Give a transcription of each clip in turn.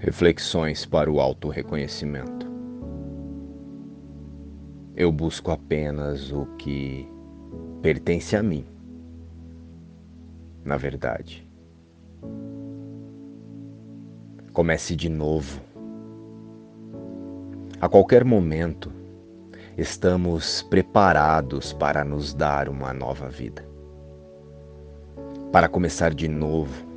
Reflexões para o auto-reconhecimento. Eu busco apenas o que pertence a mim. Na verdade, comece de novo. A qualquer momento, estamos preparados para nos dar uma nova vida, para começar de novo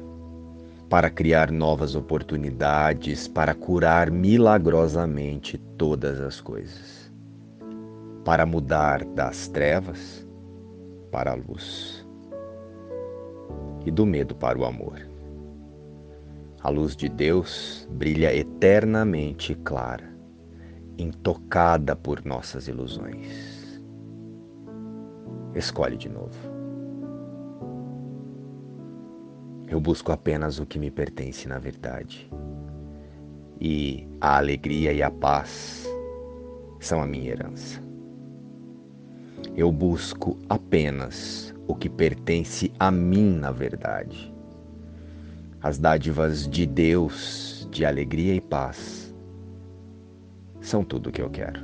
para criar novas oportunidades, para curar milagrosamente todas as coisas, para mudar das trevas para a luz e do medo para o amor. A luz de Deus brilha eternamente clara, intocada por nossas ilusões. Escolhe de novo. Eu busco apenas o que me pertence na verdade. E a alegria e a paz são a minha herança. Eu busco apenas o que pertence a mim na verdade. As dádivas de Deus de alegria e paz são tudo o que eu quero.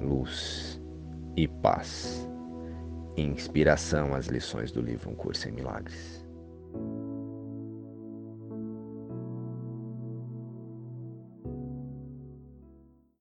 Luz e paz inspiração às lições do livro Um Curso em Milagres.